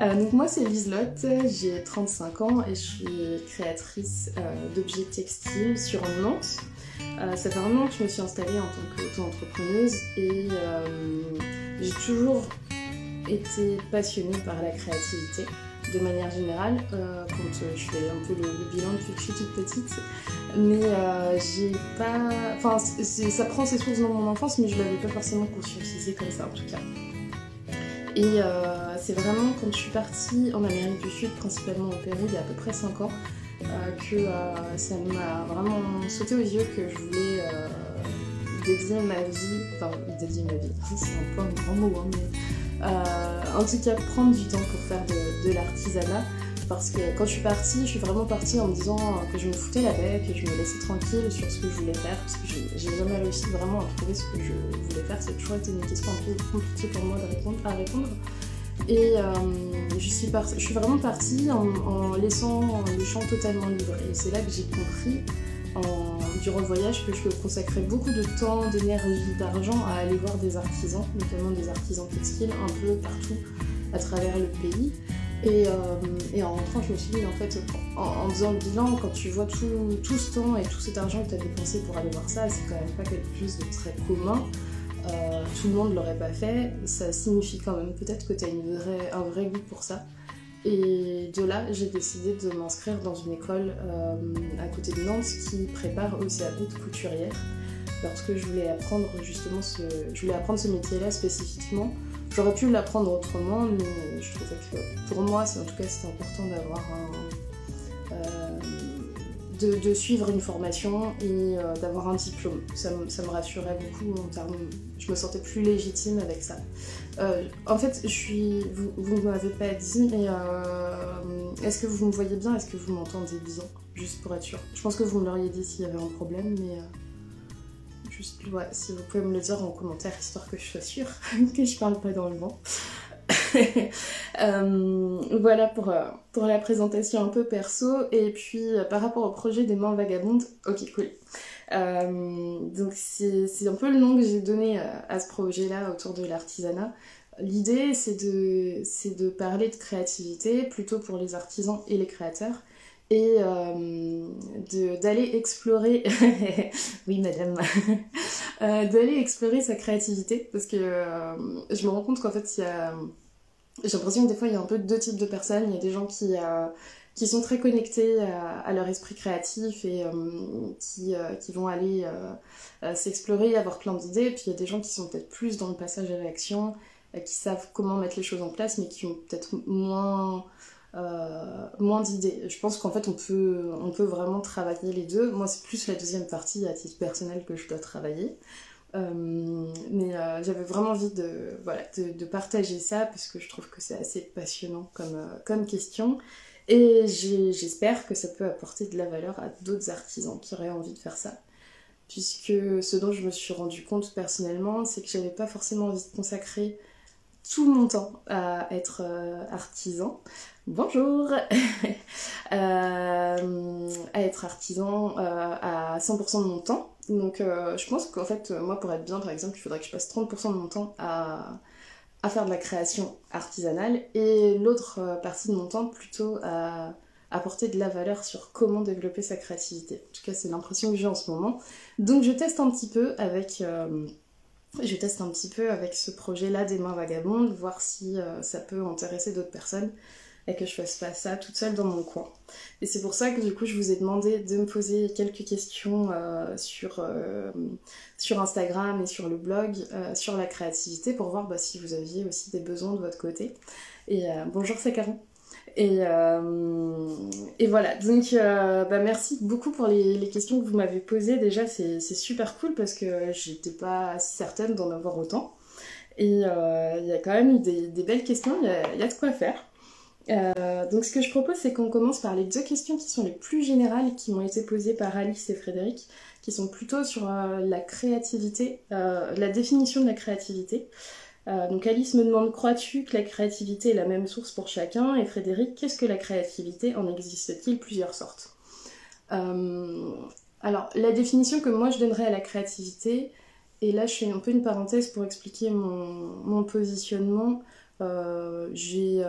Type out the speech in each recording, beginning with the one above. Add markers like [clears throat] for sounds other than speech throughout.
Euh, donc moi c'est Liselotte, j'ai 35 ans et je suis créatrice euh, d'objets textiles sur Nantes. Euh, ça fait un an que je me suis installée en tant qu'auto-entrepreneuse et j'ai toujours été passionnée par la créativité de manière générale quand je fais un peu le, bilan depuis que je suis toute petite. Mais j'ai pas. Enfin, ça prend ses sources dans mon enfance, mais je l'avais pas forcément conscientisé comme ça en tout cas. Et c'est vraiment quand je suis partie en Amérique du Sud, principalement au Pérou, il y a à peu près 5 ans, euh, que euh, ça m'a vraiment sauté aux yeux que je voulais dédier ma vie, enfin dédier ma vie, [laughs] c'est un peu un grand mot, hein, mais en tout cas prendre du temps pour faire de l'artisanat parce que quand je suis partie, je suis vraiment partie en me disant que je me foutais la paix, que je me laissais tranquille sur ce que je voulais faire, parce que j'ai jamais réussi vraiment à trouver ce que je voulais faire. C'est toujours été une question un peu compliquée pour moi de à répondre. Et euh, je, suis je suis vraiment partie en, laissant le champ totalement libre. Et c'est là que j'ai compris, en, durant le voyage, que je consacrais beaucoup de temps, d'énergie, d'argent à aller voir des artisans, notamment des artisans textiles, un peu partout à travers le pays. Euh, et, en rentrant, je me suis dit, en fait, en, faisant le bilan, quand tu vois tout, ce temps et tout cet argent que tu as dépensé pour aller voir ça, c'est quand même pas quelque chose de très commun. Euh, tout le monde l'aurait pas fait. Ça signifie quand même peut-être que tu as un vrai goût pour ça. Et de là, j'ai décidé de m'inscrire dans une école euh, à côté de Nantes qui prépare au CAP de couturière parce que je voulais apprendre justement ce, métier-là spécifiquement J'aurais pu l'apprendre autrement, mais je trouvais que pour moi, c'est en tout cas, c'est important d'avoir un. Euh, de, suivre une formation et euh, d'avoir un diplôme. Ça, me rassurait beaucoup en termes. Je me sentais plus légitime avec ça. Euh, en fait, je suis. Vous ne m'avez pas dit, mais est-ce que vous me voyez bien? Est-ce que vous m'entendez bien? Juste pour être sûr. Je pense que vous me l'auriez dit s'il y avait un problème, mais juste si vous pouvez me le dire en commentaire, histoire que je sois sûre [laughs] que je parle pas dans le vent. [laughs] Euh, voilà pour, euh, pour la présentation un peu perso. Et puis euh, par rapport au projet des mains vagabondes, ok cool. donc c'est un peu le nom que j'ai donné à ce projet-là autour de l'artisanat. L'idée c'est de, de parler de créativité plutôt pour les artisans et les créateurs et euh, d'aller explorer, [laughs] oui madame, euh, d'aller explorer sa créativité parce que euh, je me rends compte qu'en fait il y a, j'ai l'impression que des fois il y a un peu deux types de personnes, il y a des gens qui, qui sont très connectés à, leur esprit créatif et qui, qui vont aller s'explorer, avoir plein d'idées, puis il y a des gens qui sont peut-être plus dans le passage à l'action, qui savent comment mettre les choses en place mais qui ont peut-être moins euh, moins d'idées. Je pense qu'en fait on peut, on peut vraiment travailler les deux. Moi c'est plus la deuxième partie à titre personnel que je dois travailler. Euh, mais euh, j'avais vraiment envie de, voilà, de, partager ça parce que je trouve que c'est assez passionnant comme, comme question. Et j'espère que ça peut apporter de la valeur à d'autres artisans qui auraient envie de faire ça. Puisque ce dont je me suis rendu compte personnellement, c'est que j'avais pas forcément envie de consacrer tout mon temps à être artisan. Bonjour [laughs] euh, À être artisan euh, à 100% de mon temps. Donc euh, je pense qu'en fait, moi pour être bien par exemple, il faudrait que je passe 30% de mon temps à, faire de la création artisanale et l'autre partie de mon temps plutôt à apporter de la valeur sur comment développer sa créativité. En tout cas, c'est l'impression que j'ai en ce moment. Donc je teste un petit peu avec... je teste un petit peu avec ce projet-là des mains vagabondes, voir si ça peut intéresser d'autres personnes et que je fasse pas ça toute seule dans mon coin. Et c'est pour ça que du coup je vous ai demandé de me poser quelques questions euh, sur, euh, sur Instagram et sur le blog euh, sur la créativité pour voir bah, si vous aviez aussi des besoins de votre côté. Et bonjour c'est Et, et, voilà, donc bah, merci beaucoup pour les, questions que vous m'avez posées. Déjà, c'est super cool parce que j'étais pas certaine d'en avoir autant. Et il y a quand même eu des, belles questions, il y a de quoi faire. Euh, donc ce que je propose, c'est qu'on commence par les deux questions qui sont les plus générales qui m'ont été posées par Alice et Frédéric, qui sont plutôt sur euh, la créativité, euh, la définition de la créativité. donc Alice me demande crois-tu que la créativité est la même source pour chacun? Et Frédéric, qu'est-ce que la créativité? En existe-t-il plusieurs sortes? Alors la définition que moi je donnerais à la créativité, et là je fais un peu une parenthèse pour expliquer mon, mon positionnement. j'ai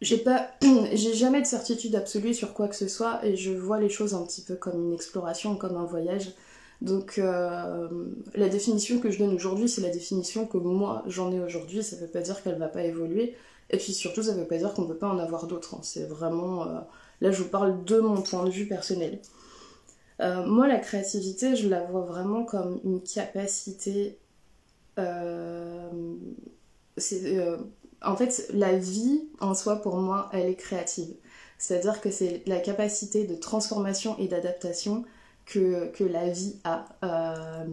j'ai pas [clears throat] j'ai jamais de certitude absolue sur quoi que ce soit et je vois les choses un petit peu comme une exploration comme un voyage. Donc euh, la définition que je donne aujourd'hui c'est la définition que moi j'en ai aujourd'hui. Ça veut pas dire qu'elle va pas évoluer. Et puis surtout ça veut pas dire qu'on peut pas en avoir d'autres hein. c'est vraiment euh, là je vous parle de mon point de vue personnel. Euh, moi la créativité je la vois vraiment comme une capacité c'est en fait, la vie en soi, pour moi, elle est créative. C'est-à-dire que c'est la capacité de transformation et d'adaptation que, la vie a. Euh,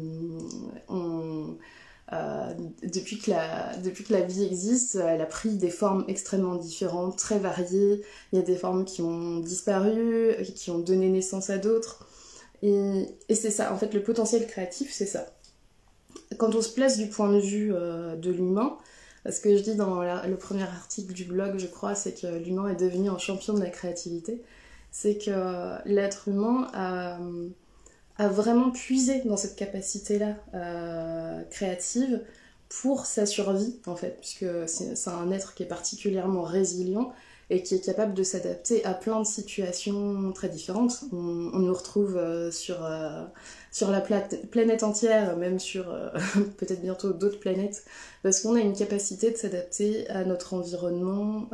euh, depuis, que la, depuis que la vie existe, elle a pris des formes extrêmement différentes, très variées. Il y a des formes qui ont disparu, qui ont donné naissance à d'autres. Et, c'est ça, en fait, le potentiel créatif, c'est ça. Quand on se place du point de vue euh, de l'humain, ce que je dis dans le premier article du blog, je crois, c'est que l'humain est devenu un champion de la créativité. C'est que l'être humain a, vraiment puisé dans cette capacité-là euh, créative pour sa survie, en fait, puisque c'est un être qui est particulièrement résilient et qui est capable de s'adapter à plein de situations très différentes. On, nous retrouve euh, sur, euh, sur la planète entière, même sur euh, [laughs] peut-être bientôt d'autres planètes, parce qu'on a une capacité de s'adapter à notre environnement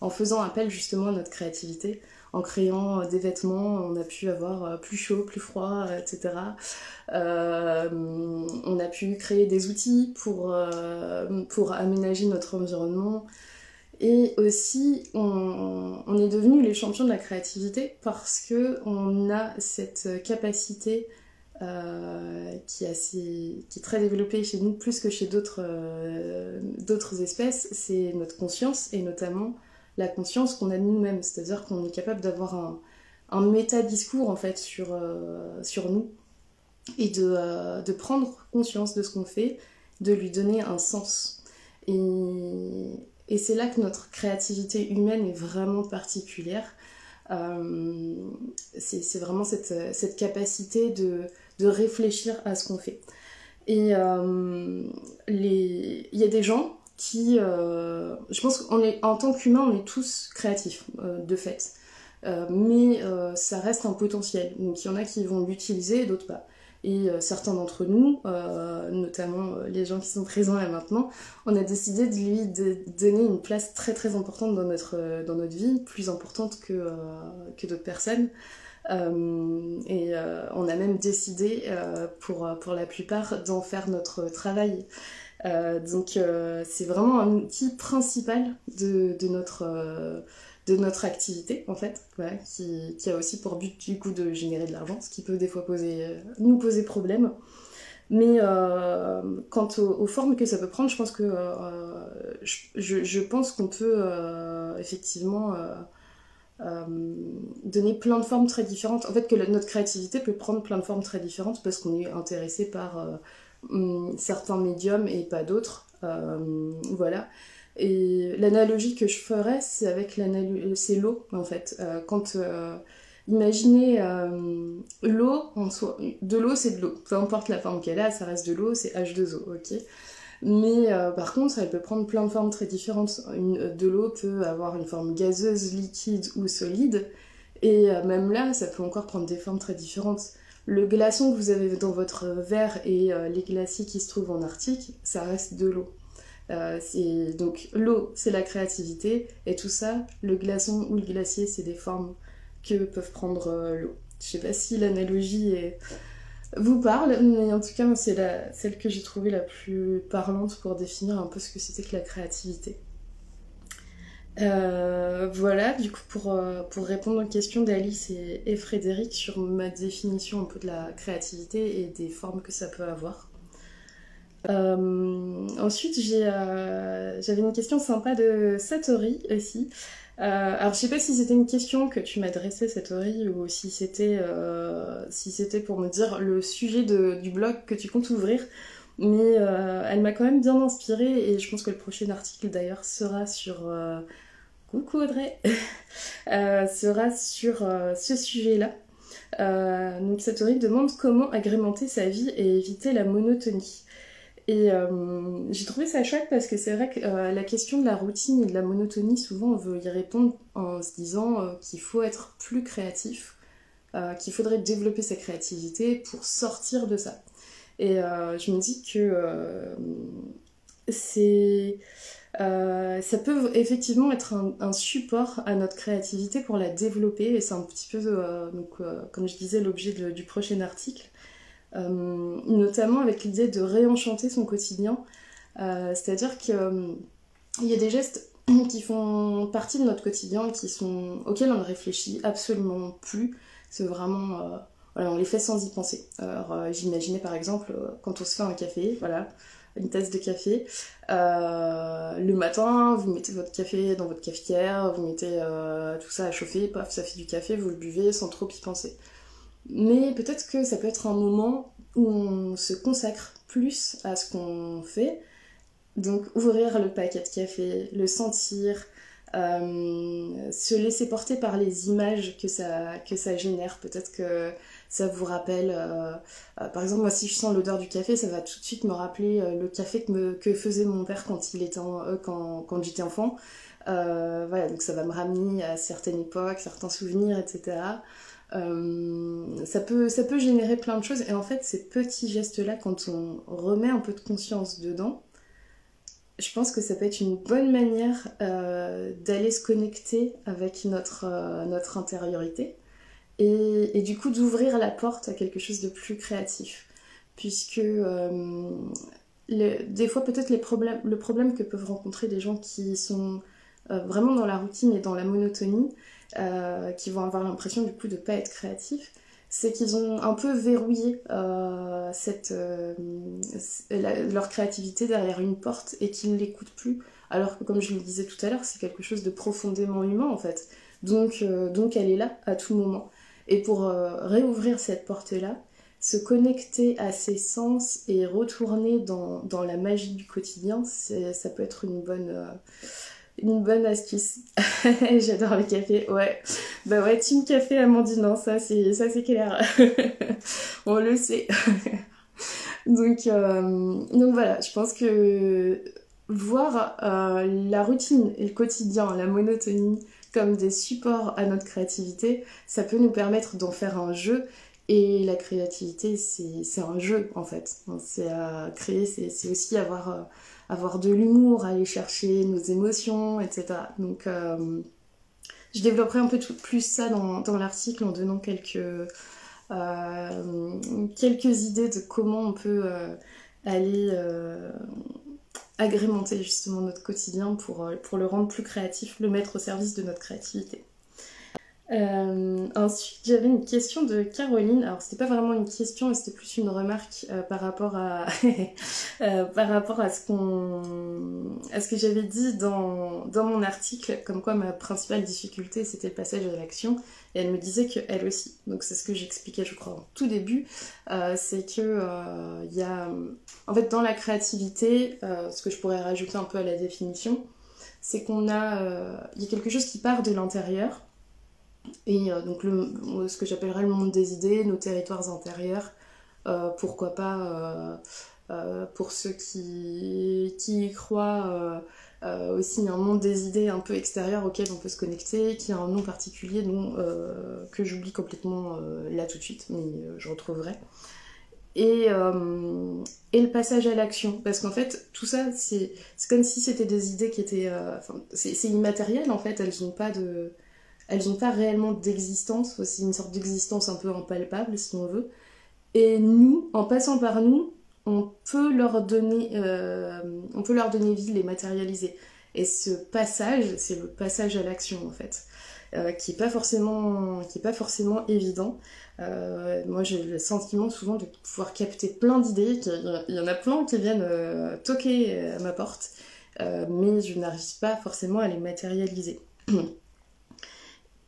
en faisant appel justement à notre créativité. En créant des vêtements, on a pu avoir plus chaud, plus froid, etc. on a pu créer des outils pour aménager notre environnement. Et aussi, on, est devenus les champions de la créativité parce que on a cette capacité euh, qui, est très développée chez nous, plus que chez d'autres euh, d'autres espèces, c'est notre conscience et notamment la conscience qu'on a de nous-mêmes. C'est-à-dire qu'on est capable d'avoir un, méta-discours en fait sur, euh, nous et de, prendre conscience de ce qu'on fait, de lui donner un sens. Et c'est là que notre créativité humaine est vraiment particulière. Euh, c'est vraiment cette, capacité de, de, réfléchir à ce qu'on fait. Et euh, il y a des gens qui... Euh, je pense qu'en tant qu'humain, on est tous créatifs, de fait. mais ça reste un potentiel. Donc il y en a qui vont l'utiliser et d'autres pas. Et euh, certains d'entre nous, euh, notamment euh, les gens qui sont présents là maintenant, on a décidé de lui donner une place très très importante dans notre, dans notre vie, plus importante que, que d'autres personnes. et on a même décidé, pour, pour la plupart, d'en faire notre travail. donc c'est vraiment un outil principal de, de notre de notre activité en fait, qui, a aussi pour but du coup de générer de l'argent, ce qui peut des fois poser, euh, nous poser problème. Mais euh, quant aux, formes que ça peut prendre, je pense que euh, je, pense qu'on peut effectivement donner plein de formes très différentes. En fait, que notre créativité peut prendre plein de formes très différentes parce qu'on est intéressé par hum, certains médiums et pas d'autres. voilà. Et l'analogie que je ferais, c'est avec l'eau en fait. Euh, euh, imaginez euh, l'eau en soi, de l'eau c'est de l'eau, peu importe la forme qu'elle a, ça reste de l'eau, c'est H2O, ok? Mais par contre, elle peut prendre plein de formes très différentes. De l'eau peut avoir une forme gazeuse, liquide ou solide, et même là, ça peut encore prendre des formes très différentes. Le glaçon que vous avez dans votre verre et les glaciers qui se trouvent en Arctique, ça reste de l'eau. Euh, donc l'eau, c'est la créativité, et tout ça, le glaçon ou le glacier, c'est des formes que peuvent prendre euh, l'eau. Je sais pas si l'analogie vous parle, mais en tout cas, c'est celle que j'ai trouvée la plus parlante pour définir un peu ce que c'était que la créativité. Euh, voilà, du coup, pour, répondre aux questions d'Alice et, Frédéric sur ma définition un peu de la créativité et des formes que ça peut avoir. Euh, ensuite, euh, j'avais une question sympa de Satori aussi. Euh, alors, je sais pas si c'était une question que tu m'adressais, Satori, ou si c'était si pour me dire le sujet du blog que tu comptes ouvrir. Mais elle m'a quand même bien inspirée et je pense que le prochain article d'ailleurs sera sur. Coucou Audrey [laughs] Sera sur ce sujet-là. donc Satori demande comment agrémenter sa vie et éviter la monotonie. Et j'ai trouvé ça chouette parce que c'est vrai que la question de la routine et de la monotonie, souvent on veut y répondre en se disant qu'il faut être plus créatif, qu'il faudrait développer sa créativité pour sortir de ça. Et je me dis que c'est euh, ça peut effectivement être un, support à notre créativité pour la développer et c'est un petit peu, euh, donc, euh, comme je disais, l'objet du prochain article, notamment avec l'idée de réenchanter son quotidien. C'est-à-dire qu'il y a des gestes [clears throat] qui font partie de notre quotidien qui sont, auxquels on ne réfléchit absolument plus. C'est vraiment... Voilà, on les fait sans y penser. Alors j'imaginais par exemple quand on se fait un café, voilà, une tasse de café. Euh, le matin, vous mettez votre café dans votre cafetière, vous mettez euh, tout ça à chauffer, paf, ça fait du café, vous le buvez sans trop y penser. Mais peut-être que ça peut être un moment où on se consacre plus à ce qu'on fait. Donc ouvrir le paquet de café, le sentir, euh, se laisser porter par les images que ça, que ça génère. Peut-être que ça vous rappelle, euh, euh, par exemple, moi si je sens l'odeur du café, ça va tout de suite me rappeler le café que, que, faisait mon père quand, il était quand, quand j'étais enfant. voilà, donc ça va me ramener à certaines époques, certains souvenirs, etc. ça, peut, ça peut générer plein de choses et en fait ces petits gestes là quand on remet un peu de conscience dedans je pense que ça peut être une bonne manière euh, d'aller se connecter avec notre, euh, notre intériorité et, du coup d'ouvrir la porte à quelque chose de plus créatif. Puisque euh, des fois peut-être le problème que peuvent rencontrer des gens qui sont vraiment dans la routine et dans la monotonie, qui vont avoir l'impression du coup de ne pas être créatifs, c'est qu'ils ont un peu verrouillé euh, cette, euh, leur créativité derrière une porte et qu'ils ne l'écoutent plus. Alors que, comme je le disais tout à l'heure, c'est quelque chose de profondément humain en fait. Donc, euh, donc elle est là à tout moment. Et pour réouvrir cette porte-là, se connecter à ses sens et retourner dans, dans la magie du quotidien, ça peut être une bonne une bonne astuce. [laughs] J'adore le café, ouais. Bah ouais, team café Amandine, non, ça c'est ça c'est clair. [laughs] On le sait. [laughs] donc, euh, donc voilà, je pense que voir euh, la routine et le quotidien, la monotonie comme des supports à notre créativité, ça peut nous permettre d'en faire un jeu. Et la créativité, c'est un jeu en fait. C'est à créer, c'est aussi avoir euh, avoir de l'humour, aller chercher nos émotions, etc. Donc euh, je développerai un peu plus ça dans, l'article en donnant quelques, euh, quelques idées de comment on peut euh, aller agrémenter justement notre quotidien pour le rendre plus créatif, le mettre au service de notre créativité. Euh, ensuite, j'avais une question de Caroline. Alors, c'était pas vraiment une question, c'était plus une remarque euh, par rapport à [laughs] euh, par rapport à ce qu'on à ce que j'avais dit dans dans mon article, comme quoi ma principale difficulté c'était le passage à l'action. Et elle me disait que elle aussi. Donc, c'est ce que j'expliquais, je crois, au tout début, c'est que il y a en fait dans la créativité, ce que je pourrais rajouter un peu à la définition, c'est qu'on a il y a quelque chose qui part de l'intérieur et euh, donc le, ce que j'appellerais le monde des idées, nos territoires intérieurs, euh, pourquoi pas euh, pour ceux qui, qui y croient aussi un monde des idées un peu extérieur auquel on peut se connecter, qui a un nom particulier dont, que j'oublie complètement là tout de suite, mais je retrouverai. Et, et, le passage à l'action. Parce qu'en fait, tout ça, c'est comme si c'était des idées qui étaient... c'est immatériel en fait, elles n'ont pas de elles n'ont pas réellement d'existence, c'est une sorte d'existence un peu impalpable si on veut. Et nous, en passant par nous, on peut leur donner, euh, on vie, les matérialiser. Et ce passage, c'est le passage à l'action en fait, euh, qui est pas forcément, qui est pas forcément évident. Euh, moi, j'ai le sentiment souvent de pouvoir capter plein d'idées. Il y en a plein qui viennent toquer à ma porte, mais je n'arrive pas forcément à les matérialiser. [clears throat]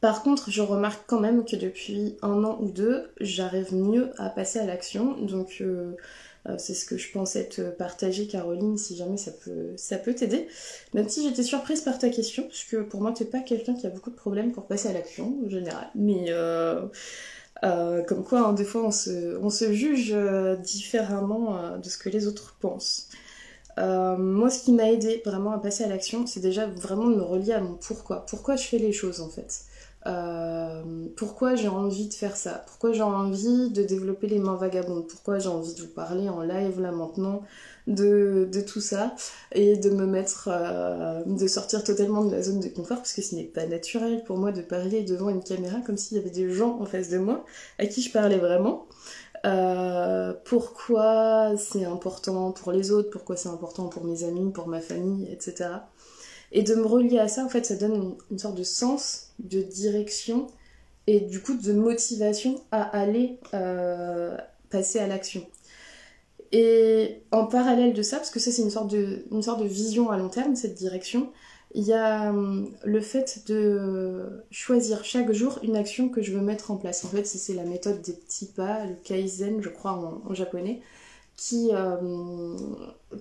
Par contre, je remarque quand même que depuis un an ou deux, j'arrive mieux à passer à l'action. Donc, euh, euh, c'est ce que je pensais te partager, Caroline, si jamais ça peut, t'aider. Même si j'étais surprise par ta question, parce que pour moi, t'es pas quelqu'un qui a beaucoup de problèmes pour passer à l'action, en général. Mais, euh, comme quoi, hein, des fois, on se, on se juge différemment de ce que les autres pensent. moi, ce qui m'a aidé vraiment à passer à l'action, c'est déjà vraiment de me relier à mon pourquoi. Pourquoi je fais les choses en fait euh, pourquoi j'ai envie de faire ça? Pourquoi j'ai envie de développer les mains vagabondes? Pourquoi j'ai envie de vous parler en live là maintenant de, tout ça et de me mettre, euh, de sortir totalement de la zone de confort? Parce que ce n'est pas naturel pour moi de parler devant une caméra comme s'il y avait des gens en face de moi à qui je parlais vraiment. Euh, pourquoi c'est important pour les autres, pourquoi c'est important pour mes amis, pour ma famille, etc. Et de me relier à ça, en fait, ça donne une, sorte de sens, de direction et du coup de motivation à aller euh, passer à l'action. Et en parallèle de ça, parce que ça c'est une sorte de, une sorte de vision à long terme, cette direction, il y a hum, le fait de choisir chaque jour une action que je veux mettre en place. En fait, c'est la méthode des petits pas, le kaizen, je crois en japonais qui, euh,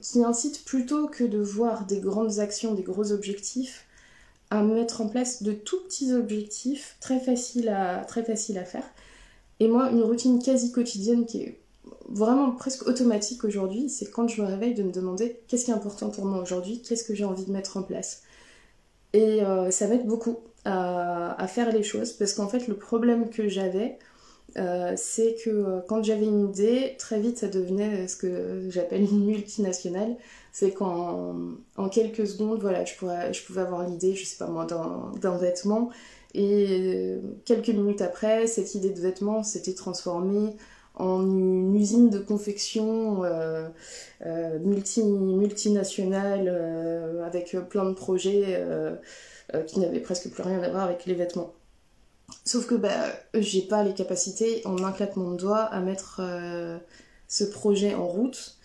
qui incite plutôt que de voir des grandes actions, des gros objectifs, à mettre en place de tout petits objectifs très faciles à, très à faire. Et moi, une routine quasi quotidienne qui est vraiment presque automatique aujourd'hui, c'est quand je me réveille de me demander qu'est-ce qui est important pour moi aujourd'hui, qu'est-ce que j'ai envie de mettre en place. Et euh, ça m'aide beaucoup à, à, faire les choses parce qu'en fait, le problème que j'avais, euh, c'est que euh, quand j'avais une idée, très vite ça devenait ce que j'appelle une multinationale. C'est qu'en en quelques secondes, voilà, je, pourrais, je pouvais avoir l'idée, je sais pas moi, d'un vêtement. Et euh, quelques minutes après, cette idée de vêtement s'était transformée en une usine de confection multi, multinationale avec plein de projets qui n'avaient presque plus rien à voir avec les vêtements. Sauf que bah, j'ai pas les capacités en un claquement de doigts à mettre euh, ce projet en route.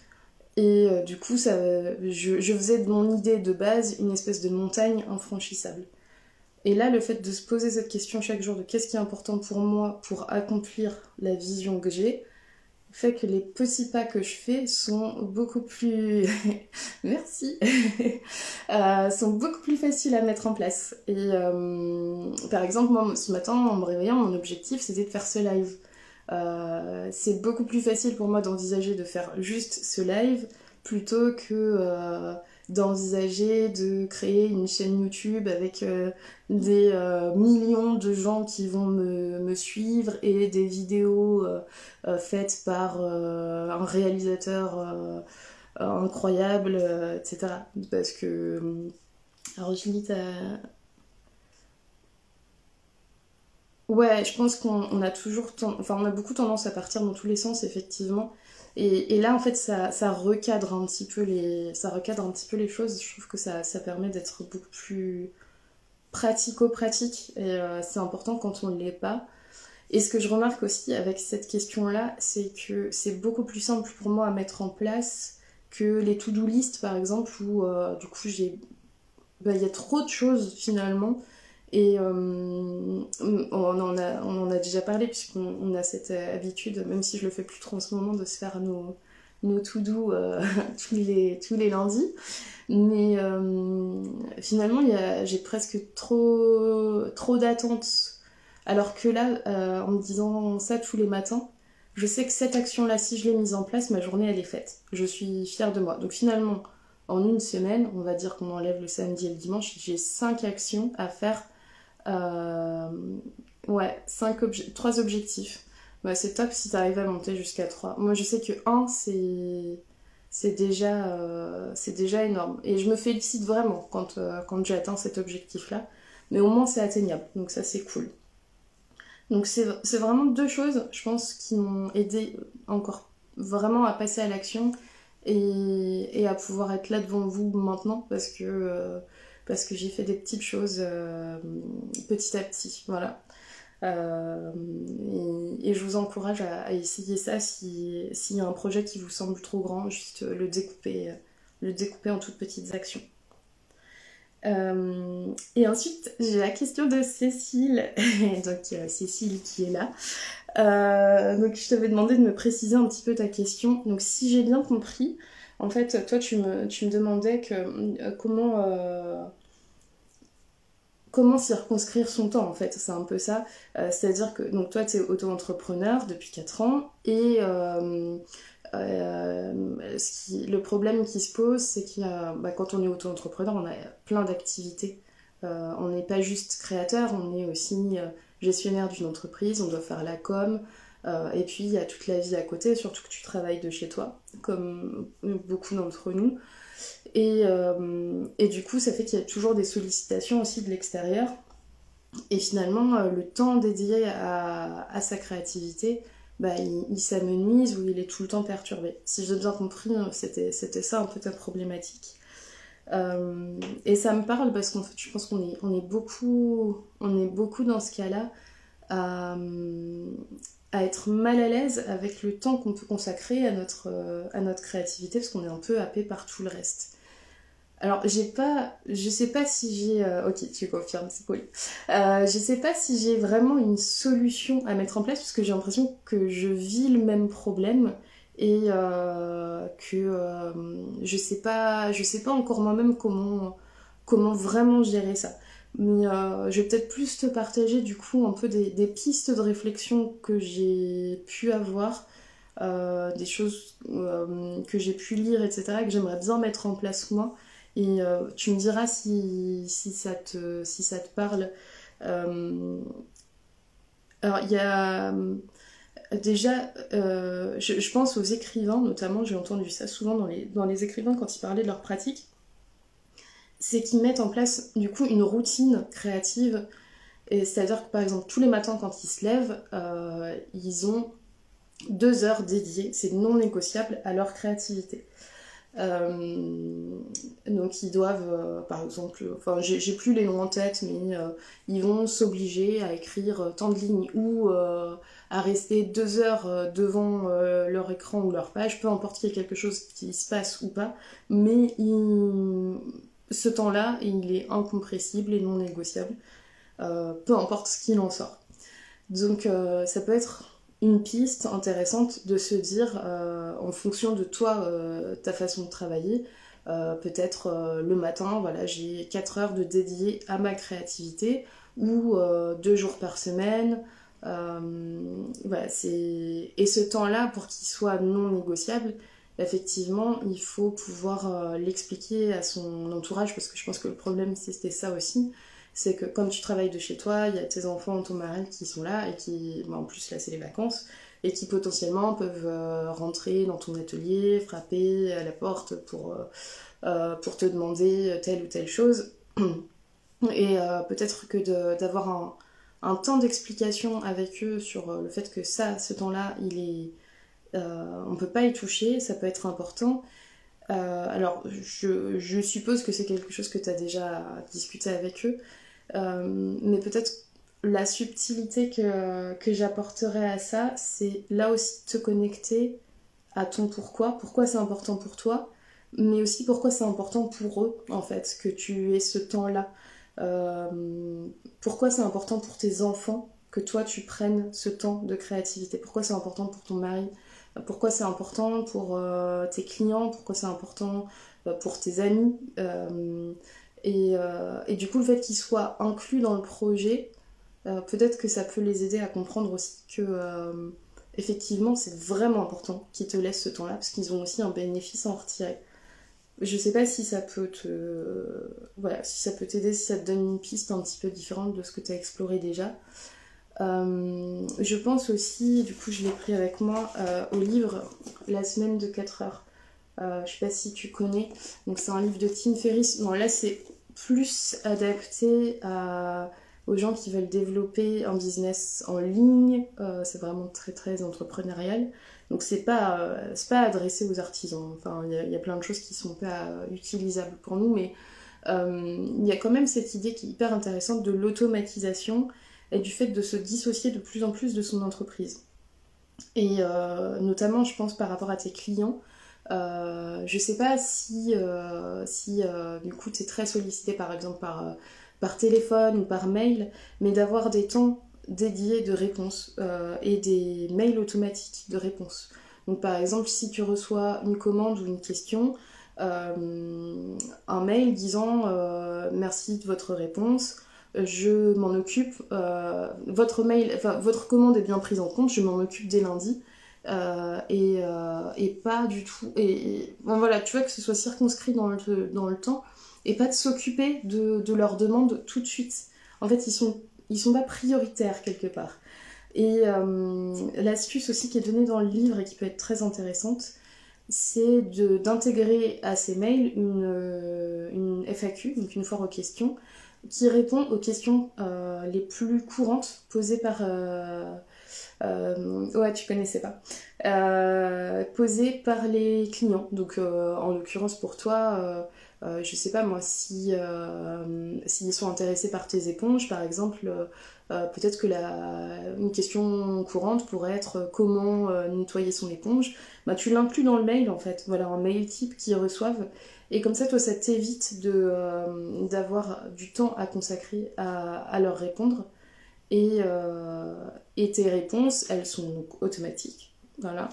Et euh, du coup, ça, je, faisais de mon idée de base une espèce de montagne infranchissable. Et là, le fait de se poser cette question chaque jour de qu'est-ce qui est important pour moi pour accomplir la vision que j'ai, fait que les petits pas que je fais sont beaucoup plus [laughs] merci. [laughs] Euh, sont beaucoup plus faciles à mettre en place. Et euh, par exemple moi ce matin en me réveillant mon objectif c'était de faire ce live euh, c'est beaucoup plus facile pour moi d'envisager de faire juste ce live plutôt que d'envisager de créer une chaîne YouTube avec euh, des euh, millions de gens qui vont me, me suivre et des vidéos euh, faites par un réalisateur incroyable, etc. Parce que... Alors je lis ta... Ouais, je pense qu'on a toujours... Enfin, on a beaucoup tendance à partir dans tous les sens, effectivement. Et, là, en fait, ça, ça, recadre un petit peu les, ça recadre un petit peu les choses. Je trouve que ça, ça permet d'être beaucoup plus pratico-pratique. Et euh, c'est important quand on ne l'est pas. Et ce que je remarque aussi avec cette question-là, c'est que c'est beaucoup plus simple pour moi à mettre en place que les to-do list, par exemple, où euh, du coup, j'ai... Bah, il y a trop de choses finalement et euh, on, en a, déjà parlé, puisqu'on a cette habitude, même si je le fais plus trop en ce moment, de se faire nos, nos to-do euh, [laughs] tous, les, lundis. Mais euh, finalement, j'ai presque trop, trop d'attentes. Alors que là, en me disant ça tous les matins, je sais que cette action-là, si je l'ai mise en place, ma journée, elle est faite. Je suis fière de moi. Donc finalement, en une semaine, on va dire qu'on enlève le samedi et le dimanche, j'ai cinq actions à faire euh, ouais, cinq obje 3 objectifs. Bah, c'est top si tu arrives à monter jusqu'à 3. Moi, je sais que 1, c'est c'est déjà, euh, déjà énorme. Et je me félicite vraiment quand, euh, quand j'ai atteint cet objectif-là. Mais au moins, c'est atteignable. Donc ça, c'est cool. Donc c'est vraiment deux choses, je pense, qui m'ont aidé encore vraiment à passer à l'action et, et, à pouvoir être là devant vous maintenant parce que parce que j'ai fait des petites choses euh, petit à petit. Voilà. Euh, et, je vous encourage à, essayer ça s'il y a un projet qui vous semble trop grand, juste le découper, le découper en toutes petites actions. Euh, et ensuite, j'ai la question de Cécile, [laughs] donc Cécile qui est là. donc je t'avais demandé de me préciser un petit peu ta question. Donc si j'ai bien compris, en fait, toi, tu me, tu me demandais que, euh, comment, euh, comment circonscrire son temps en fait C'est un peu ça. C'est-à-dire que donc toi tu es auto-entrepreneur depuis 4 ans et le problème qui se pose c'est qu'il bah, quand on est auto-entrepreneur on a plein d'activités. on n'est pas juste créateur, on est aussi gestionnaire d'une entreprise, on doit faire la com, euh, et puis il y a toute la vie à côté, surtout que tu travailles de chez toi, comme beaucoup d'entre nous. Et, euh, et, du coup, ça fait qu'il y a toujours des sollicitations aussi de l'extérieur. Et finalement, euh, le temps dédié à, sa créativité, bah, il, s'amenuise ou il est tout le temps perturbé. Si j'ai bien compris, c'était ça un peu ta problématique. et ça me parle parce qu'en fait, je pense qu'on est, on est, beaucoup, on est beaucoup dans ce cas-là être mal à l'aise avec le temps qu'on peut consacrer à notre, euh, à notre créativité parce qu'on est un peu happé par tout le reste. Alors, j'ai pas. Je sais pas si j'ai. Euh, ok, tu confirmes, c'est cool. Euh, je sais pas si j'ai vraiment une solution à mettre en place parce que j'ai l'impression que je vis le même problème et que je sais pas. Je sais pas encore moi-même comment, comment vraiment gérer ça. Mais euh, je vais peut-être plus te partager du coup un peu des, pistes de réflexion que j'ai pu avoir, euh, des choses euh, que j'ai pu lire, etc., que j'aimerais bien mettre en place moi. Et tu me diras si, si, ça, te, si ça te parle. alors il y a déjà, je, je, pense aux écrivains, notamment, j'ai entendu ça souvent dans les, dans les écrivains quand ils parlaient de leur pratique c'est qu'ils mettent en place du coup une routine créative. C'est-à-dire que par exemple tous les matins quand ils se lèvent, euh, ils ont deux heures dédiées, c'est non négociable à leur créativité. Euh, donc ils doivent, euh, par exemple, enfin j'ai plus les noms en tête, mais ils vont s'obliger à écrire tant de lignes ou à rester deux heures devant leur écran ou leur page, peu importe qu'il y ait quelque chose qui se passe ou pas, mais ils ce temps-là, il est incompressible et non négociable, euh, peu importe ce qu'il en sort. Donc euh, ça peut être une piste intéressante de se dire, euh, en fonction de toi, ta façon de travailler, peut-être le matin, voilà, j'ai 4 heures de dédié à ma créativité, ou deux jours par semaine. voilà, et ce temps-là, pour qu'il soit non négociable, effectivement, il faut pouvoir euh, l'expliquer à son entourage, parce que je pense que le problème, c'était ça aussi. C'est que comme tu travailles de chez toi, il y a tes enfants, ton mari qui sont là, et qui, bah, en plus là, c'est les vacances, et qui potentiellement peuvent euh, rentrer dans ton atelier, frapper à la porte pour, euh, te demander telle ou telle chose. [clears throat] Et peut-être que d'avoir un, temps d'explication avec eux sur le fait que ça, ce temps-là, il est on ne peut pas y toucher, ça peut être important. Euh, alors, je, suppose que c'est quelque chose que tu as déjà discuté avec eux, euh, mais peut-être la subtilité que, que j'apporterais à ça, c'est là aussi te connecter à ton pourquoi, pourquoi c'est important pour toi, mais aussi pourquoi c'est important pour eux, en fait, que tu aies ce temps-là. pourquoi c'est important pour tes enfants que toi tu prennes ce temps de créativité, pourquoi c'est important pour ton mari, pourquoi c'est important pour euh, tes clients, pourquoi c'est important euh, pour tes amis? Euh, et, du coup, le fait qu'ils soient inclus dans le projet, peut-être que ça peut les aider à comprendre aussi que effectivement c'est vraiment important qu'ils te laissent ce temps-là parce qu'ils ont aussi un bénéfice à en retirer. Je sais pas si ça peut te voilà, si ça peut t'aider, si ça te donne une piste un petit peu différente de ce que tu as exploré déjà. Euh, je pense aussi, du coup je l'ai pris avec moi, euh, au livre La semaine de 4 heures. Euh, je sais pas si tu connais. Donc c'est un livre de Tim Ferriss. Bon là c'est plus adapté aux gens qui veulent développer un business en ligne. c'est vraiment très très entrepreneurial. Donc c'est pas, pas adressé aux artisans. Enfin il y, y, a plein de choses qui sont pas utilisables pour nous. Mais il y a quand même cette idée qui est hyper intéressante de l'automatisation et du fait de se dissocier de plus en plus de son entreprise. Et euh, notamment, je pense par rapport à tes clients, euh, je sais pas si, euh, si du coup tu es très sollicité par exemple par, par téléphone ou par mail, mais d'avoir des temps dédiés de réponse et des mails automatiques de réponse. Donc par exemple, si tu reçois une commande ou une question, un mail disant merci de votre réponse, je m'en occupe, votre mail, enfin votre commande est bien prise en compte, je m'en occupe dès lundi. et, et, pas du tout. Et, voilà, tu vois que ce soit circonscrit dans le, dans le temps et pas de s'occuper de, de leurs demandes tout de suite. En fait, ils sont, ils sont pas prioritaires quelque part. Et l'astuce aussi qui est donnée dans le livre et qui peut être très intéressante, c'est d'intégrer à ces mails une, euh, une, FAQ, donc une foire aux questions, qui répond aux questions euh, les plus courantes posées par... Euh, ouais, tu connaissais pas. posées par les clients. Donc, en l'occurrence pour toi, je sais pas moi, si s'ils sont intéressés par tes éponges, par exemple, peut-être que la, une question courante pourrait être comment nettoyer son éponge bah, tu l'inclus dans le mail en fait. Voilà, un mail type qu'ils reçoivent. Et comme ça, toi, ça t'évite euh, d'avoir du temps à consacrer à, leur répondre. Et, euh, et, tes réponses, elles sont donc automatiques. Voilà.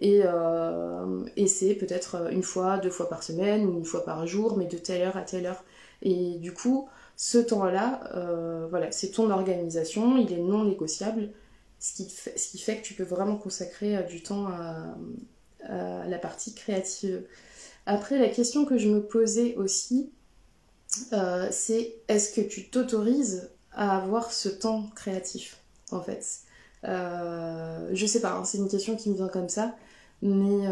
Et, euh, et c'est peut-être une fois, deux fois par semaine ou une fois par jour, mais de telle heure à telle heure. Et du coup, ce temps-là, voilà, c'est ton organisation, il est non négociable, ce qui, fait, ce qui fait que tu peux vraiment consacrer du temps à, la partie créative. Après, la question que je me posais aussi, euh, c'est est-ce que tu t'autorises à avoir ce temps créatif, en fait? Euh, Je sais pas, hein, c'est une question qui me vient comme ça, mais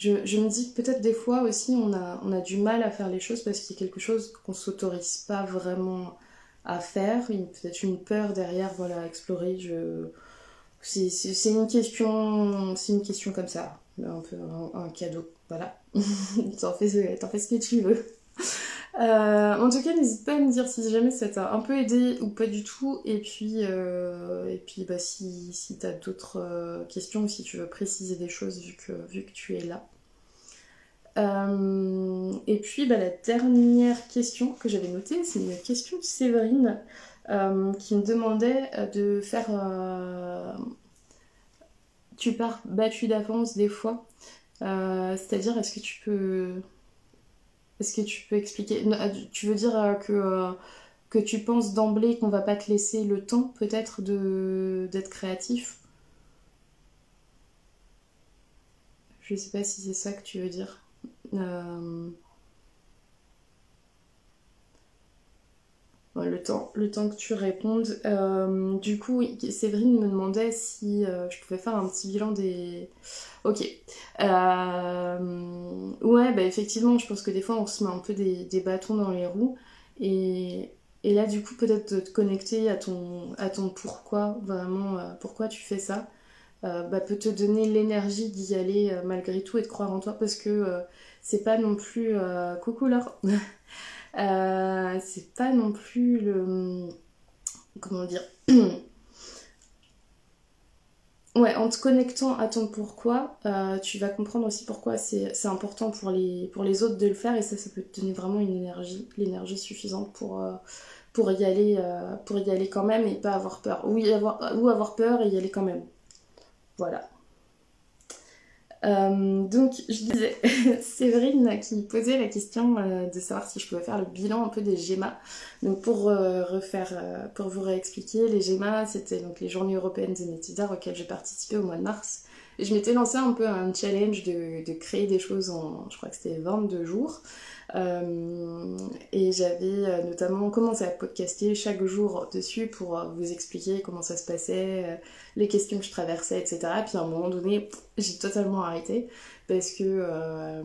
je, me dis que peut-être des fois aussi on a, on a du mal à faire les choses parce qu'il y a quelque chose qu'on s'autorise pas vraiment à faire, peut-être une peur derrière, voilà, explorer, je c'est une question c'est une question comme ça un peu un, cadeau voilà. [laughs] T'en fais, fais, ce que tu veux. Euh, en tout cas n'hésite pas à me dire si jamais ça t'a un peu aidé ou pas du tout. Et puis euh, et puis bah si, si t'as d'autres euh, questions ou si tu veux préciser des choses vu que, vu que tu es là. Et puis bah, la dernière question que j'avais notée c'est une question de Séverine qui me demandait de faire. Tu pars battu d'avance des fois. C'est-à-dire, est-ce que tu peux. Est-ce que tu peux expliquer Tu veux dire que, que tu penses d'emblée qu'on va pas te laisser le temps, peut-être, d'être créatif? Je sais pas si c'est ça que tu veux dire. Le, temps, le temps que tu répondes. Euh, du coup, Séverine me demandait si euh, je pouvais faire un petit bilan des. Ok. Euh, ouais, bah effectivement, je pense que des fois on se met un peu des, bâtons dans les roues. Et, et là, du coup, peut-être de te connecter à ton, à ton pourquoi, vraiment, pourquoi tu fais ça, bah, peut te donner l'énergie d'y aller malgré tout et de croire en toi parce que c'est pas non plus. coucou Laure [laughs] Euh, c'est pas non plus le. Comment dire [clears throat] Ouais, en te connectant à ton pourquoi, euh, tu vas comprendre aussi pourquoi c'est important pour les, autres de le faire et ça, ça peut te donner vraiment une énergie, l'énergie suffisante pour, euh, y aller, quand même et pas avoir peur. Ou, ou avoir peur et y aller quand même. Voilà. Euh, donc, je disais, [laughs] Séverine qui posait la question euh, de savoir si je pouvais faire le bilan un peu des GEMA. Donc, pour euh, refaire, pour vous réexpliquer, les GEMA, c'était donc les Journées européennes des métiers d'art auxquelles j'ai participé au mois de mars. Et je m'étais lancé un peu un challenge de, créer des choses en, je crois que c'était 22 jours. Euh, et j'avais euh, notamment commencé à podcaster chaque jour dessus pour euh, vous expliquer comment ça se passait, les questions que je traversais, etc. Puis à un moment donné, j'ai totalement arrêté parce que,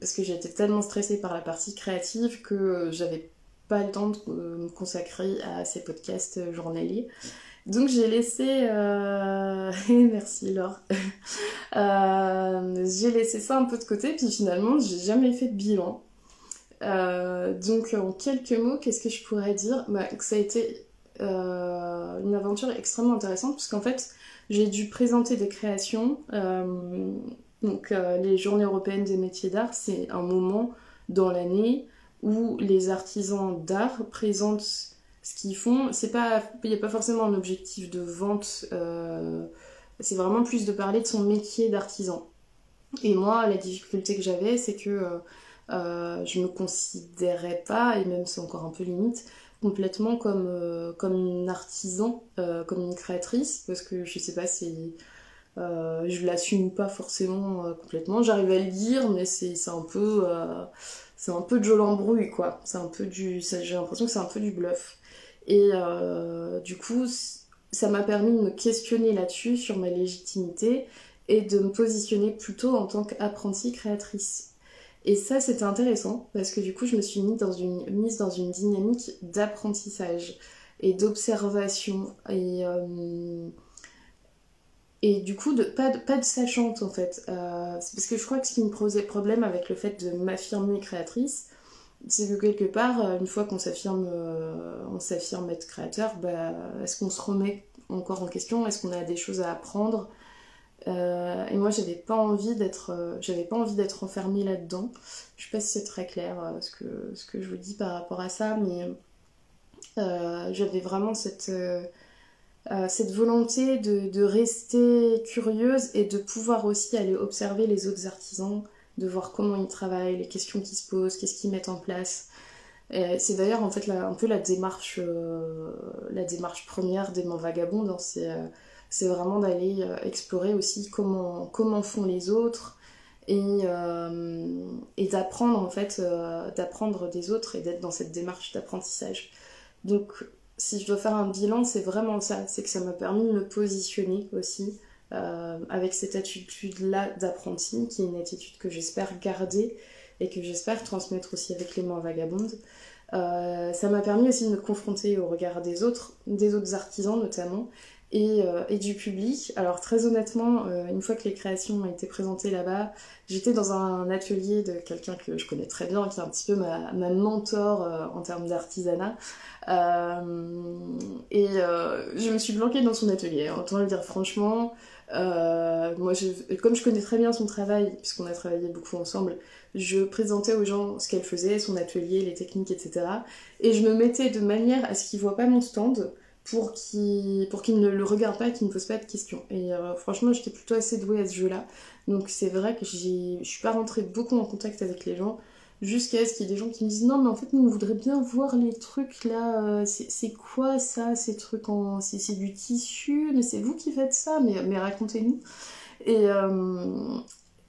parce que j'étais tellement stressée par la partie créative que j'avais pas le temps de me consacrer à ces podcasts journaliers. Donc j'ai laissé... [laughs] Merci Laure. [laughs] j'ai laissé ça un peu de côté, puis finalement j'ai jamais fait de bilan. Euh, donc en quelques mots, qu'est-ce que je pourrais dire? Bah, Que ça a été euh, une aventure extrêmement intéressante puisqu'en fait j'ai dû présenter des créations. Euh, donc les journées européennes des métiers d'art, c'est un moment dans l'année où les artisans d'art présentent ce qu'ils font. Il n'y a pas forcément un objectif de vente. c'est vraiment plus de parler de son métier d'artisan. Et moi, la difficulté que j'avais, c'est que je me considérais pas, et même c'est encore un peu limite, complètement comme, comme une artisan, comme une créatrice, parce que je sais pas, euh, je l'assume pas forcément euh, complètement. J'arrive à le dire, mais c'est un peu euh, c'est un peu de l'embrouille quoi. C'est un peu du j'ai l'impression que c'est un peu du bluff. Et du coup, ça m'a permis de me questionner là-dessus sur ma légitimité et de me positionner plutôt en tant qu'apprentie créatrice. Et ça, c'était intéressant parce que du coup, je me suis mise dans une, mise dans une dynamique d'apprentissage et d'observation et et du coup, de, pas, de, pas de sachante en fait. Euh, parce que je crois que ce qui me posait problème avec le fait de m'affirmer créatrice, c'est que quelque part, euh, une fois qu'on s'affirme, euh, on s'affirme être créateur, bah, est-ce qu'on se remet encore en question? Est-ce qu'on a des choses à apprendre? Et moi, j'avais pas envie d'être, j'avais pas envie d'être enfermée là-dedans. Je sais pas si c'est très clair ce que ce que je vous dis par rapport à ça, mais j'avais vraiment cette euh, cette volonté de, rester curieuse et de pouvoir aussi aller observer les autres artisans, de voir comment ils travaillent, les questions qui se posent, qu'est-ce qu'ils mettent en place. C'est d'ailleurs en fait un peu la démarche, euh, la démarche première des vagabondes, hein. euh, c'est vraiment d'aller explorer aussi comment, comment font les autres et, et d'apprendre en fait, d'apprendre des autres et d'être dans cette démarche d'apprentissage. Donc si je dois faire un bilan, c'est vraiment ça. C'est que ça m'a permis de me positionner aussi euh, avec cette attitude-là d'apprenti, qui est une attitude que j'espère garder et que j'espère transmettre aussi avec les mains vagabondes. Euh, ça m'a permis aussi de me confronter au regard des autres, des autres artisans notamment, euh, et, du public. Alors très honnêtement, euh, une fois que les créations ont été présentées là-bas, j'étais dans un atelier de quelqu'un que je connais très bien, qui est un petit peu ma, mentor euh, en termes d'artisanat. et je me suis bloquée dans son atelier, autant le dire franchement. moi, comme je connais très bien son travail, puisqu'on a travaillé beaucoup ensemble, je présentais aux gens ce qu'elle faisait, son atelier, les techniques, etc. Et je me mettais de manière à ce qu'ils voient pas mon stand, pour qu'il pour ne le regarde pas et qu'il ne pose pas de questions. Et euh, franchement, j'étais plutôt assez douée à ce jeu-là. Donc c'est vrai que je suis pas rentrée beaucoup en contact avec les gens jusqu'à ce qu'il y ait des gens qui me disent non mais en fait nous on voudrait bien voir les trucs là euh, c'est quoi ça ces trucs en c'est du tissu mais c'est vous qui faites ça mais, mais racontez-nous et, euh,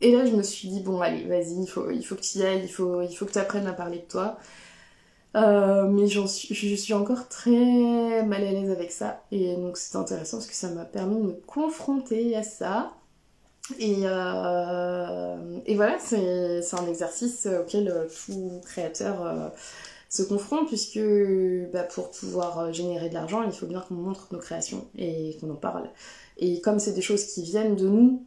et là je me suis dit bon allez vas-y il faut, il faut que tu y ailles il faut, il faut que tu apprennes à parler de toi euh, mais je suis encore très mal à l'aise avec ça. Et donc c'est intéressant parce que ça m'a permis de me confronter à ça. Et, euh, voilà, c'est un exercice auquel euh, tout créateur se confronte, puisque bah, pour pouvoir générer de l'argent, il faut bien qu'on montre nos créations et qu'on en parle. Et comme c'est des choses qui viennent de nous,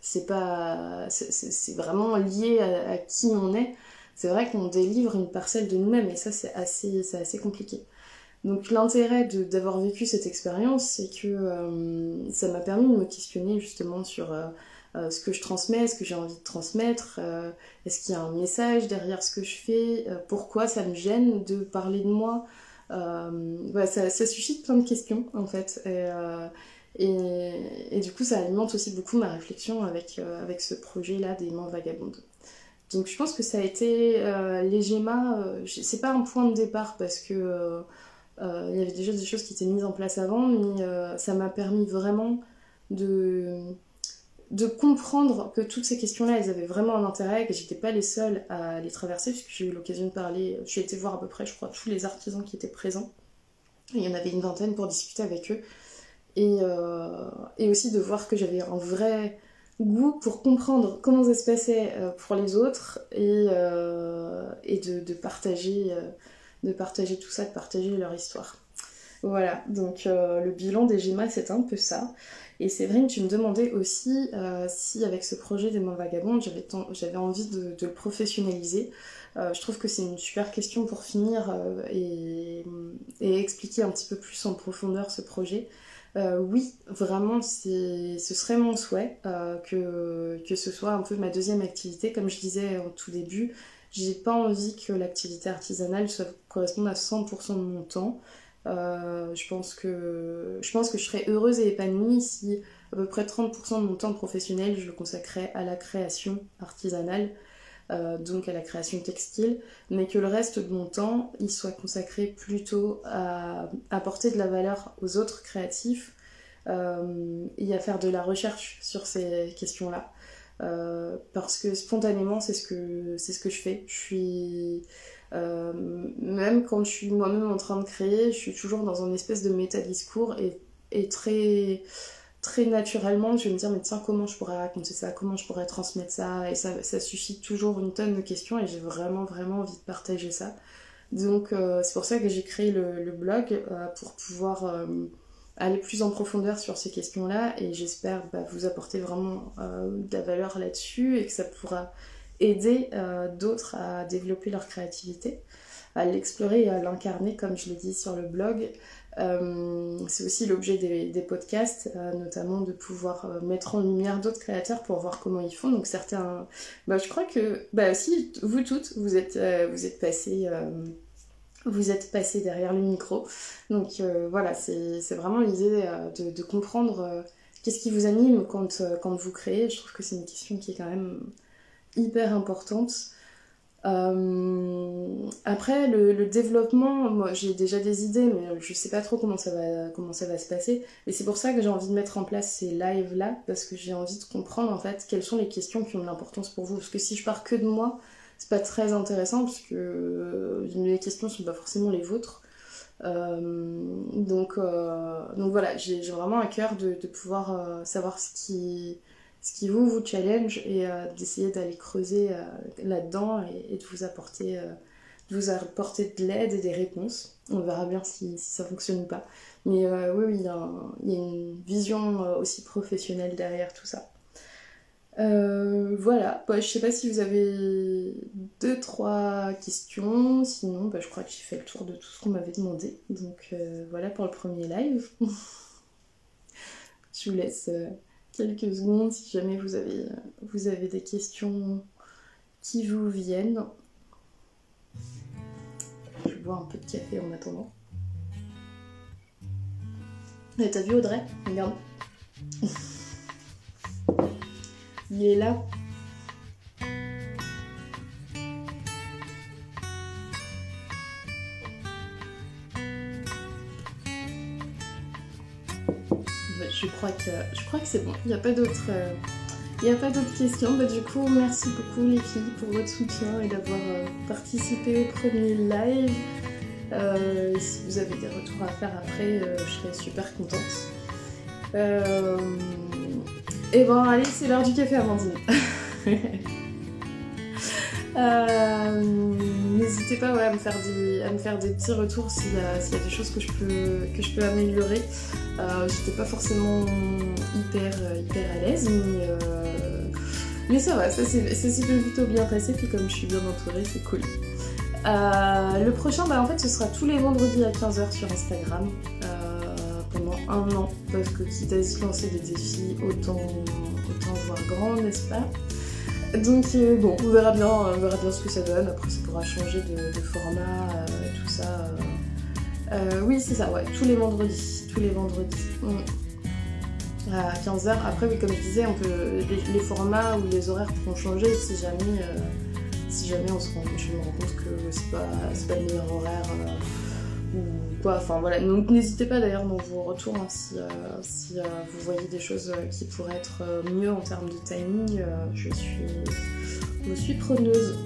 c'est pas c'est vraiment lié à, qui on est c'est vrai qu'on délivre une parcelle de nous-mêmes et ça c'est assez, assez compliqué. Donc l'intérêt d'avoir vécu cette expérience, c'est que euh, ça m'a permis de me questionner justement sur euh, euh, ce que je transmets, ce que j'ai envie de transmettre, est-ce qu'il y a un message derrière ce que je fais, pourquoi ça me gêne de parler de moi. ça, suscite plein de questions en fait. Et, et, du coup ça alimente aussi beaucoup ma réflexion avec, avec ce projet-là des mains vagabondes. Donc je pense que ça a été euh, euh, c'est pas un point de départ parce que euh, il y avait déjà des choses qui étaient mises en place avant, mais ça m'a permis vraiment de, comprendre que toutes ces questions-là, elles avaient vraiment un intérêt, que j'étais pas les seules à les traverser, puisque j'ai eu l'occasion de parler, j'ai été voir à peu près, je crois, tous les artisans qui étaient présents. il y en avait une vingtaine pour discuter avec eux. Et, et aussi de voir que j'avais un vrai goût pour comprendre comment ça se passait euh, pour les autres et, euh, de, partager, euh, de partager tout ça, de partager leur histoire. Voilà, donc le bilan des GEMA, c'est un peu ça. Et Séverine, tu me demandais aussi si avec ce projet des mains vagabondes, j'avais envie de, le professionnaliser. je trouve que c'est une super question pour finir et, expliquer un petit peu plus en profondeur ce projet. Euh, oui, vraiment, ce serait mon souhait euh, que, que ce soit un peu ma deuxième activité. Comme je disais au tout début, j'ai pas envie que l'activité artisanale corresponde à 100% de mon temps. Euh, je, pense que, je pense que je serais heureuse et épanouie si à peu près 30% de mon temps professionnel je le consacrais à la création artisanale. Donc à la création textile, mais que le reste de mon temps, il soit consacré plutôt à apporter de la valeur aux autres créatifs et à faire de la recherche sur ces questions-là. parce que spontanément, c'est ce que je fais. Je même quand je suis moi-même en train de créer, je suis toujours dans une espèce de métadiscours et, et très très naturellement, je vais me dire, mais tiens, comment je pourrais raconter ça, comment je pourrais transmettre ça, et ça, ça suscite toujours une tonne de questions, et j'ai vraiment, vraiment envie de partager ça. Donc, euh, c'est pour ça que j'ai créé le, blog, euh, pour pouvoir euh, aller plus en profondeur sur ces questions-là, et j'espère bah, vous apporter vraiment de la valeur là-dessus, et que ça pourra aider d'autres à développer leur créativité, à l'explorer et à l'incarner, comme je l'ai dit sur le blog. Euh, c'est aussi l'objet des, podcasts, euh, notamment de pouvoir euh, mettre en lumière d'autres créateurs pour voir comment ils font. Donc certains, bah, je crois que, bah si vous toutes, vous êtes, vous passés, passés derrière le micro. Donc voilà, c'est vraiment l'idée de, comprendre qu'est-ce qui vous anime quand vous créez. Je trouve que c'est une question qui est quand même hyper importante. Euh, après, le, développement, moi j'ai déjà des idées, mais je sais pas trop comment ça va, comment ça va se passer. Et c'est pour ça que j'ai envie de mettre en place ces lives-là, parce que j'ai envie de comprendre en fait quelles sont les questions qui ont de l'importance pour vous. Parce que si je pars que de moi, c'est pas très intéressant, parce que euh, les questions sont pas forcément les vôtres. Euh, donc, donc voilà, j'ai vraiment à cœur de pouvoir savoir ce qui ce qui vous vous challenge et euh, d'essayer d'aller creuser euh, là-dedans et, de vous apporter euh, de vous apporter de l'aide et des réponses. On verra bien si, ça fonctionne ou pas. Mais oui, oui, il y, a une vision aussi professionnelle derrière tout ça. voilà, bah, je sais pas si vous avez deux, trois questions. Sinon, bah, je crois que j'ai fait le tour de tout ce qu'on m'avait demandé. Donc voilà pour le premier live. [laughs] je vous laisse quelques secondes si jamais vous avez, vous avez des questions qui vous viennent. Je bois un peu de café en attendant. T'as vu Audrey? Regarde. Il est là. Je crois que, je crois que c'est bon. Il n'y a pas d'autres... Euh, a pas d'autres questions. Bah, du coup, merci beaucoup les filles pour votre soutien et d'avoir euh, participé au premier live. Euh, si vous avez des retours à faire après, je serais super contente. Et bon, allez, c'est l'heure du café, Amandine. [laughs] N'hésitez pas à, me faire des, à me faire des petits retours s'il y, a des choses que je peux, que je peux améliorer. Euh, j'étais pas forcément hyper, hyper à l'aise, mais, euh, mais ça va, ça s'est plutôt bien passé, puis comme je suis bien entourée, c'est cool. Euh, le prochain, bah, en fait, ce sera tous les vendredis à 15h sur Instagram pendant un an, parce que quitte à se lancer des défis, autant, autant voir grand, n'est-ce pas? Donc bon, on verra, bien, verra bien ce que ça donne. Après, ça pourra changer de, format, tout ça. Oui, c'est ça, ouais, tous les vendredis tous les vendredis. Mm. À 15h. Après, oui, comme je disais, on peut, les, formats ou les horaires pourront changer si jamais, euh, si jamais on se rend, je me rends compte que c'est pas, pas le meilleur horaire. Euh, ou quoi, enfin voilà. Donc n'hésitez pas d'ailleurs dans vos retours hein, si, euh, si vous voyez des choses qui pourraient être mieux en termes de timing. je, suis, je suis preneuse.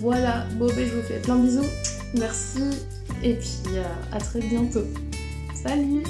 Voilà, bon ben je vous fais plein de bisous. Merci et puis à très bientôt. Salut